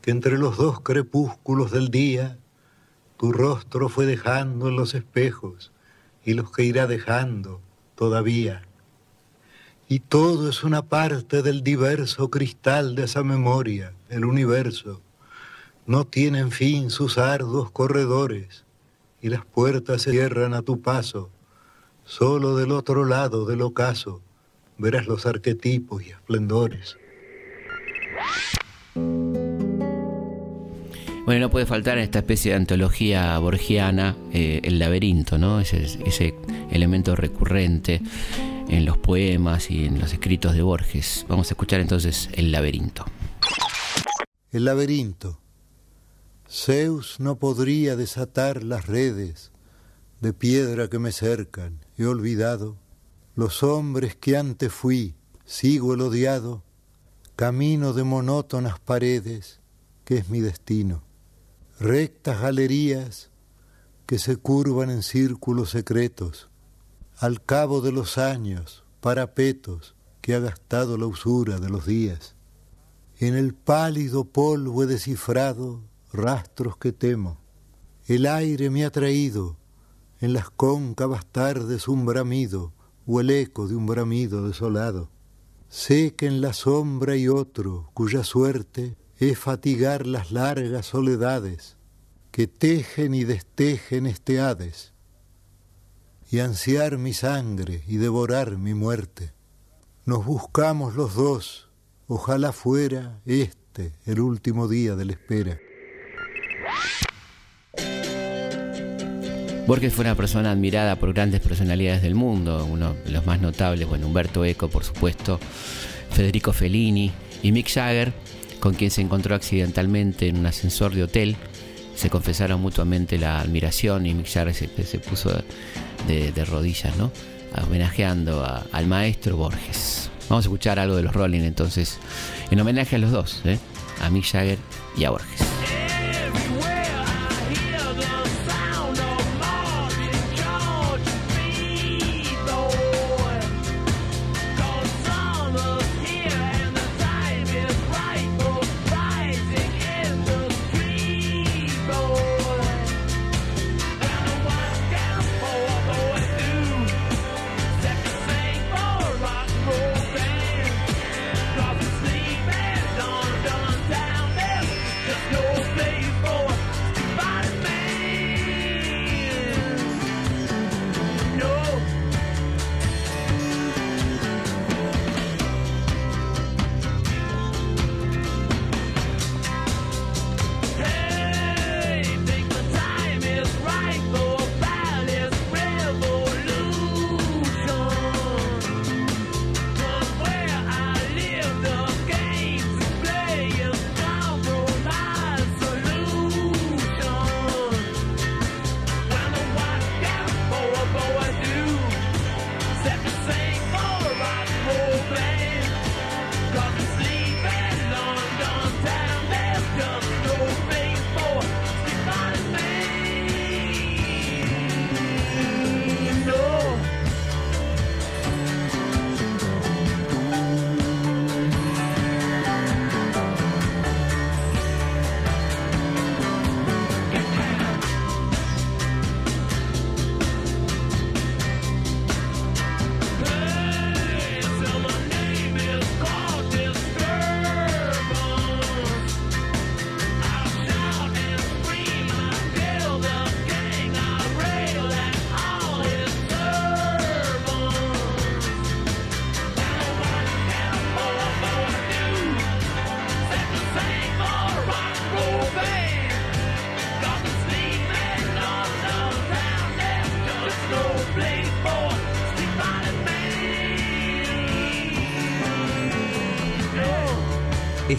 F: que entre los dos crepúsculos del día tu rostro fue dejando en los espejos y los que irá dejando todavía. Y todo es una parte del diverso cristal de esa memoria, el universo. No tienen fin sus arduos corredores y las puertas se cierran a tu paso. Solo del otro lado del ocaso verás los arquetipos y esplendores.
B: Bueno, no puede faltar en esta especie de antología borgiana eh, el laberinto, ¿no? Ese, ese elemento recurrente en los poemas y en los escritos de Borges. Vamos a escuchar entonces El laberinto.
F: El laberinto. Zeus no podría desatar las redes de piedra que me cercan. He olvidado los hombres que antes fui, sigo el odiado, camino de monótonas paredes, que es mi destino. Rectas galerías que se curvan en círculos secretos, al cabo de los años, parapetos que ha gastado la usura de los días. En el pálido polvo he descifrado rastros que temo. El aire me ha traído en las cóncavas tardes un bramido o el eco de un bramido desolado. Sé que en la sombra hay otro cuya suerte es fatigar las largas soledades que tejen y destejen este Hades, y ansiar mi sangre y devorar mi muerte. Nos buscamos los dos, ojalá fuera este el último día de la espera.
B: Borges fue una persona admirada por grandes personalidades del mundo, uno de los más notables, bueno, Humberto Eco, por supuesto, Federico Fellini y Mick Jagger, con quien se encontró accidentalmente en un ascensor de hotel. Se confesaron mutuamente la admiración y Mick Jagger se, puso de, rodillas, ¿no? Homenajeando al maestro Borges. Vamos a escuchar algo de los Rolling entonces, en homenaje a los dos, ¿eh? a Mick Jagger y a Borges.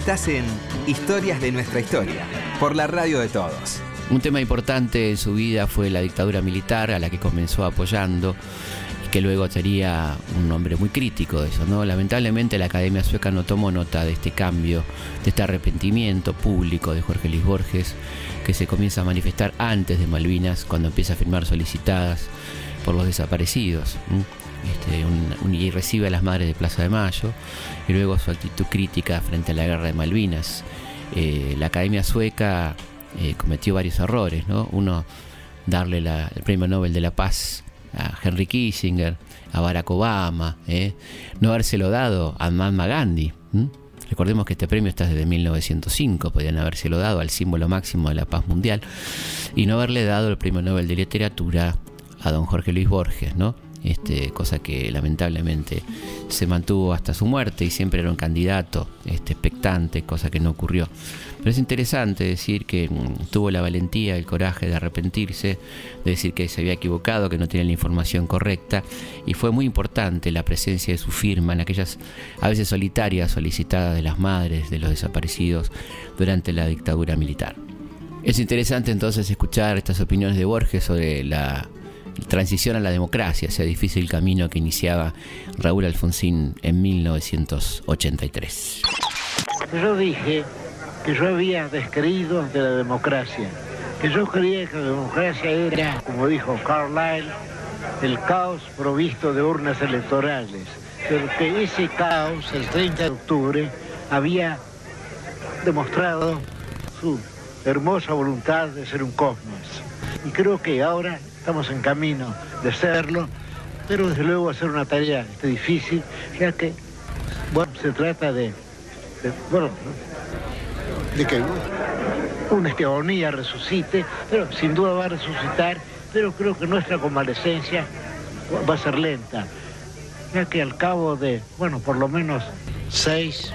A: Estás en Historias de nuestra historia, por la radio de todos.
B: Un tema importante en su vida fue la dictadura militar a la que comenzó apoyando y que luego sería un hombre muy crítico de eso, ¿no? Lamentablemente la Academia Sueca no tomó nota de este cambio, de este arrepentimiento público de Jorge Luis Borges, que se comienza a manifestar antes de Malvinas, cuando empieza a firmar solicitadas por los desaparecidos. Este, y recibe a las madres de Plaza de Mayo, y luego su actitud crítica frente a la guerra de Malvinas. Eh, la Academia Sueca eh, cometió varios errores, ¿no? Uno, darle el Premio Nobel de la Paz a Henry Kissinger, a Barack Obama, ¿eh? no habérselo dado a Mahatma Gandhi. Recordemos que este premio está desde 1905, podrían habérselo dado al símbolo máximo de la paz mundial, y no haberle dado el Premio Nobel de Literatura a don Jorge Luis Borges, ¿no? Este, cosa que lamentablemente se mantuvo hasta su muerte y siempre era un candidato este, expectante, cosa que no ocurrió. Pero es interesante decir que mm, tuvo la valentía, el coraje de arrepentirse, de decir que se había equivocado, que no tenía la información correcta, y fue muy importante la presencia de su firma en aquellas a veces solitarias solicitadas de las madres de los desaparecidos durante la dictadura militar. Es interesante entonces escuchar estas opiniones de Borges sobre la transición a la democracia, ese difícil camino que iniciaba Raúl Alfonsín en 1983.
E: Yo dije que yo había descreído de la democracia, que yo creía que la democracia era, como dijo Carlyle, el caos provisto de urnas electorales, pero que ese caos, el 30 de octubre, había demostrado su hermosa voluntad de ser un cosmos. Y creo que ahora estamos en camino de serlo, pero desde luego va a ser una tarea este, difícil, ya que, bueno, se trata de, bueno, de que una estegonía resucite, pero sin duda va a resucitar, pero creo que nuestra convalecencia va a ser lenta, ya que al cabo de, bueno, por lo menos seis,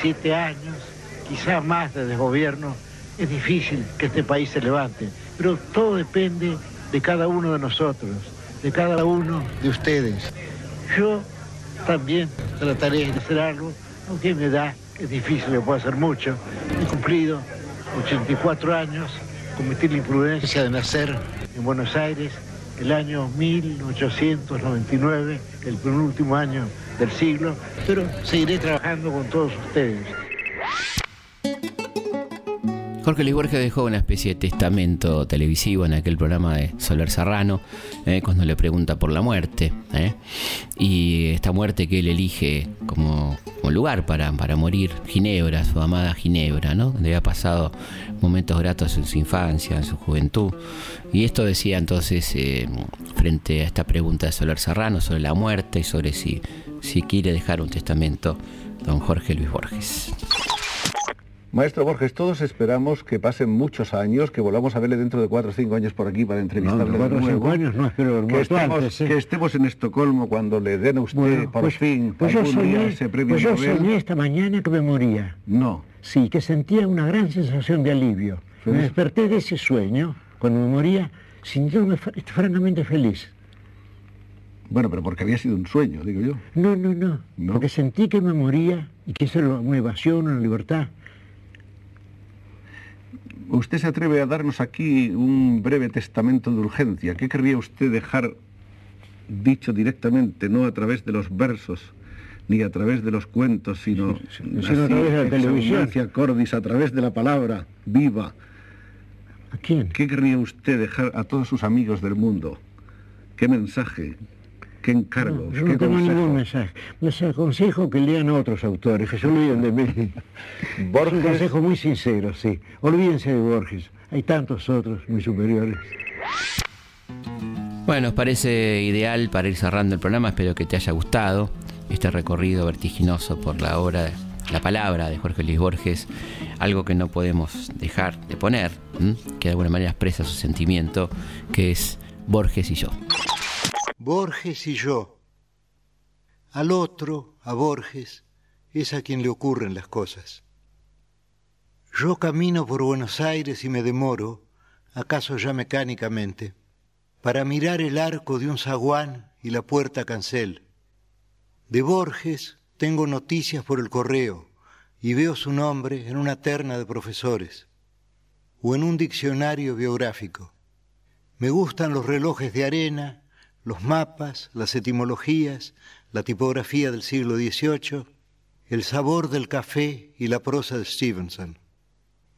E: siete años, quizás más de desgobierno, es difícil que este país se levante, pero todo depende de cada uno de nosotros, de cada uno de ustedes. Yo también trataré de hacer algo, aunque me da, es difícil, le puedo hacer mucho. He cumplido 84 años, cometí la imprudencia de nacer en Buenos Aires el año 1899, el penúltimo año del siglo, pero seguiré trabajando con todos ustedes.
B: Jorge Luis Borges dejó una especie de testamento televisivo en aquel programa de Soler Serrano, eh, cuando le pregunta por la muerte. Eh, y esta muerte que él elige como, lugar para, para, morir, Ginebra, su amada Ginebra, ¿no? donde había pasado momentos gratos en su infancia, en su juventud. Y esto decía entonces, eh, frente a esta pregunta de Soler Serrano sobre la muerte y sobre si, si quiere dejar un testamento, don Jorge Luis Borges.
D: Maestro Borges, todos esperamos que pasen muchos años, que volvamos a verle dentro de cuatro o cinco años por aquí para entrevistarle
E: no, cuatro o cinco años no, espero
D: que estemos, ¿eh? que estemos en Estocolmo cuando le den a usted por
E: pues,
D: fin
E: pues yo soñé, ese premio pues yo soñé esta mañana que me moría.
D: No.
E: Sí, que sentía una gran sensación de alivio. Me desperté de ese sueño, cuando me moría, sintiéndome francamente feliz.
D: Bueno, pero porque había sido un sueño, digo yo.
E: No, no, no. ¿No? Porque sentí que me moría y que eso era una evasión, una libertad.
D: Usted se atreve a darnos aquí un breve testamento de urgencia. ¿Qué querría usted dejar dicho directamente, no a través de los versos, ni a través de los cuentos, sino,
E: a través de la televisión?
D: Cordis, a través de la palabra viva.
E: ¿A quién?
D: ¿Qué querría usted dejar a todos sus amigos del mundo? ¿Qué mensaje? ¿Qué encargos?
E: yo no tengo ningún mensaje. Les aconsejo que lean a otros autores, que se olviden de mí. Borges... Es un consejo muy sincero, sí. Olvídense de Borges. Hay tantos otros muy superiores.
B: Bueno, nos parece ideal para ir cerrando el programa. Espero que te haya gustado este recorrido vertiginoso por la obra, la palabra de Jorge Luis Borges. Algo que no podemos dejar de poner, que de alguna manera expresa su sentimiento, que es Borges y yo.
F: Borges y yo. Al otro, a Borges, es a quien le ocurren las cosas. Yo camino por Buenos Aires y me demoro, acaso ya mecánicamente, para mirar el arco de un zaguán y la puerta cancel. De Borges tengo noticias por el correo y veo su nombre en una terna de profesores o en un diccionario biográfico. Me gustan los relojes de arena los mapas, las etimologías, la tipografía del siglo XVIII, el sabor del café y la prosa de Stevenson.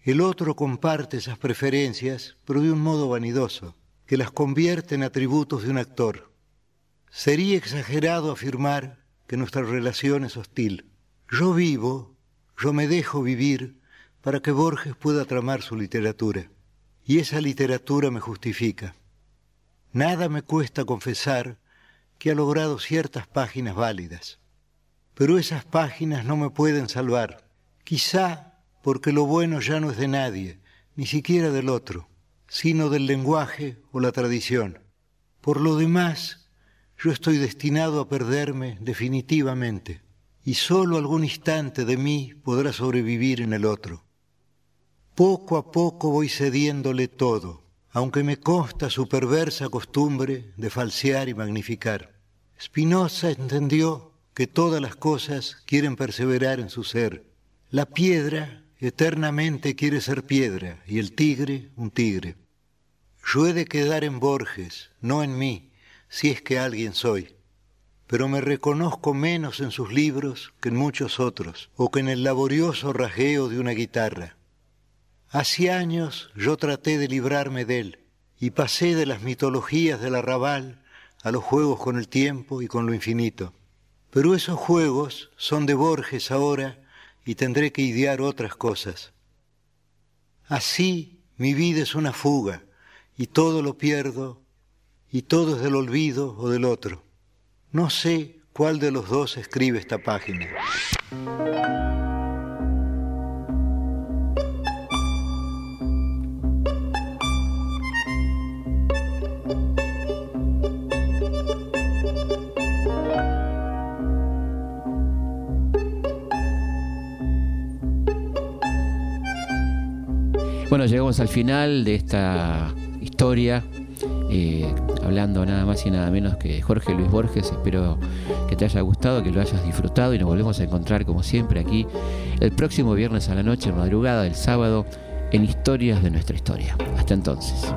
F: El otro comparte esas preferencias, pero de un modo vanidoso, que las convierte en atributos de un actor. Sería exagerado afirmar que nuestra relación es hostil. Yo vivo, yo me dejo vivir para que Borges pueda tramar su literatura, y esa literatura me justifica. Nada me cuesta confesar que ha logrado ciertas páginas válidas, pero esas páginas no me pueden salvar, quizá porque lo bueno ya no es de nadie, ni siquiera del otro, sino del lenguaje o la tradición. Por lo demás, yo estoy destinado a perderme definitivamente, y sólo algún instante de mí podrá sobrevivir en el otro. Poco a poco voy cediéndole todo aunque me consta su perversa costumbre de falsear y magnificar. Spinoza entendió que todas las cosas quieren perseverar en su ser. La piedra eternamente quiere ser piedra y el tigre un tigre. Yo he de quedar en Borges, no en mí, si es que alguien soy, pero me reconozco menos en sus libros que en muchos otros, o que en el laborioso rasgueo de una guitarra. Hace años yo traté de librarme de él y pasé de las mitologías del arrabal a los juegos con el tiempo y con lo infinito. Pero esos juegos son de Borges ahora y tendré que idear otras cosas. Así mi vida es una fuga y todo lo pierdo y todo es del olvido o del otro. No sé cuál de los dos escribe esta página.
B: Bueno, llegamos al final de esta historia, eh, hablando nada más y nada menos que Jorge Luis Borges. Espero que te haya gustado, que lo hayas disfrutado y nos volvemos a encontrar como siempre aquí el próximo viernes a la noche, madrugada del sábado, en Historias de nuestra historia. Hasta entonces.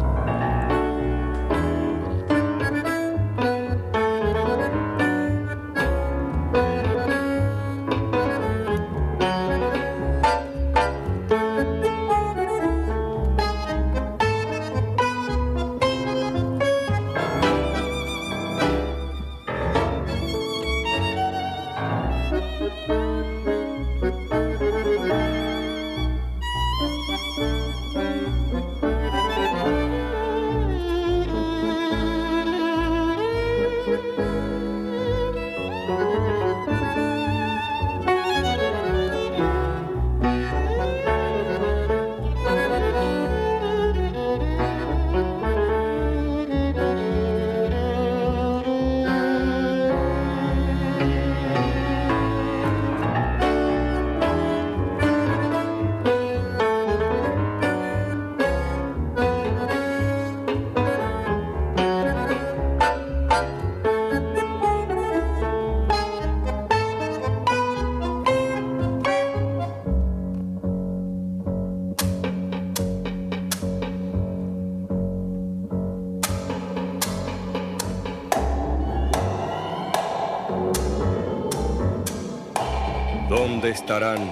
J: ¿Dónde estarán?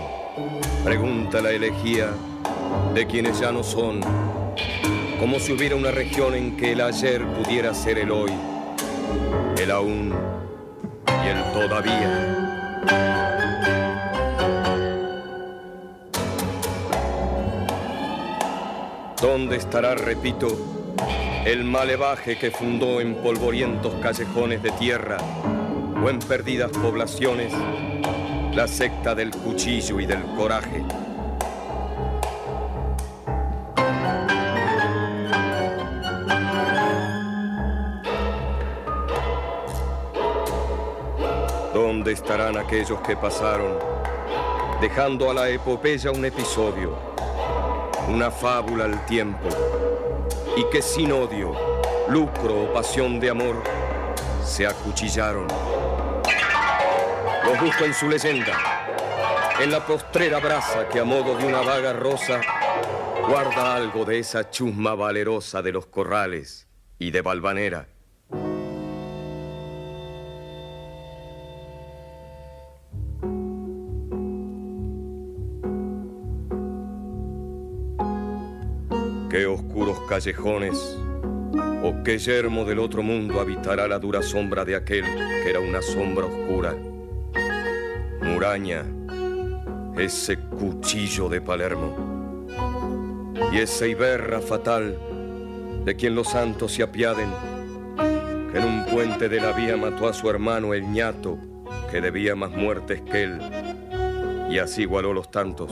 J: Pregunta la elegía de quienes ya no son. Como si hubiera una región en que el ayer pudiera ser el hoy, el aún y el todavía. ¿Dónde estará, repito, el malevaje que fundó en polvorientos callejones de tierra o en perdidas poblaciones la secta del cuchillo y del coraje? ¿Dónde estarán aquellos que pasaron, dejando a la epopeya un episodio, una fábula al tiempo, y que sin odio, lucro o pasión de amor, se acuchillaron? Los busco en su leyenda, en la postrera brasa que a modo de una vaga rosa guarda algo de esa chusma valerosa de los corrales y de Valvanera. Qué oscuros callejones o qué yermo del otro mundo habitará la dura sombra de aquel que era una sombra oscura. Ese cuchillo de Palermo y esa iberra fatal de quien los santos se apiaden, que en un puente de la vía mató a su hermano el ñato, que debía más muertes que él, y así igualó los tantos.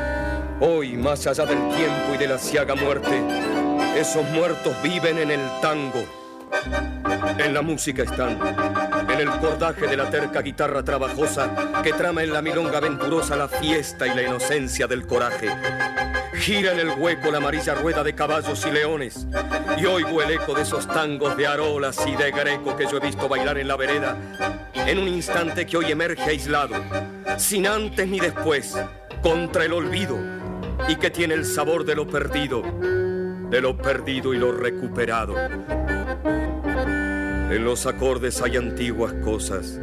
J: Hoy, más allá del tiempo y de la ciaga muerte, esos muertos viven en el tango. En la música están, en el cordaje de la terca guitarra trabajosa que trama en la milonga aventurosa la fiesta y la inocencia del coraje. Gira en el hueco la amarilla rueda de caballos y leones y oigo el eco de esos tangos de arolas y de greco que yo he visto bailar en la vereda en un instante que hoy emerge aislado, sin antes ni después, contra el olvido y que tiene el sabor de lo perdido, de lo perdido y lo recuperado. En los acordes hay antiguas cosas,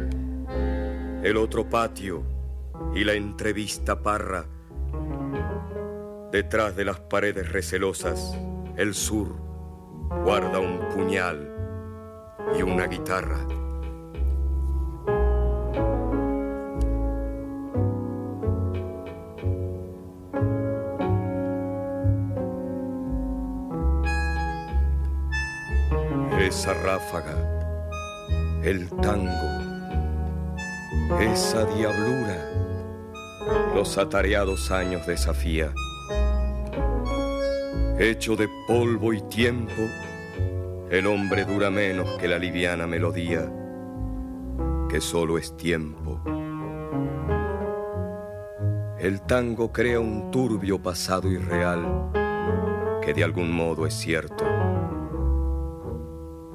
J: el otro patio y la entrevista parra. Detrás de las paredes recelosas, el sur guarda un puñal y una guitarra. Esa ráfaga, el tango, esa diablura, los atareados años desafía. Hecho de polvo y tiempo, el hombre dura menos que la liviana melodía, que solo es tiempo. El tango crea un turbio pasado irreal, que de algún modo es cierto.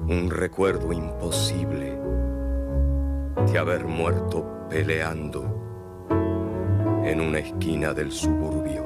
J: Un recuerdo imposible de haber muerto peleando en una esquina del suburbio.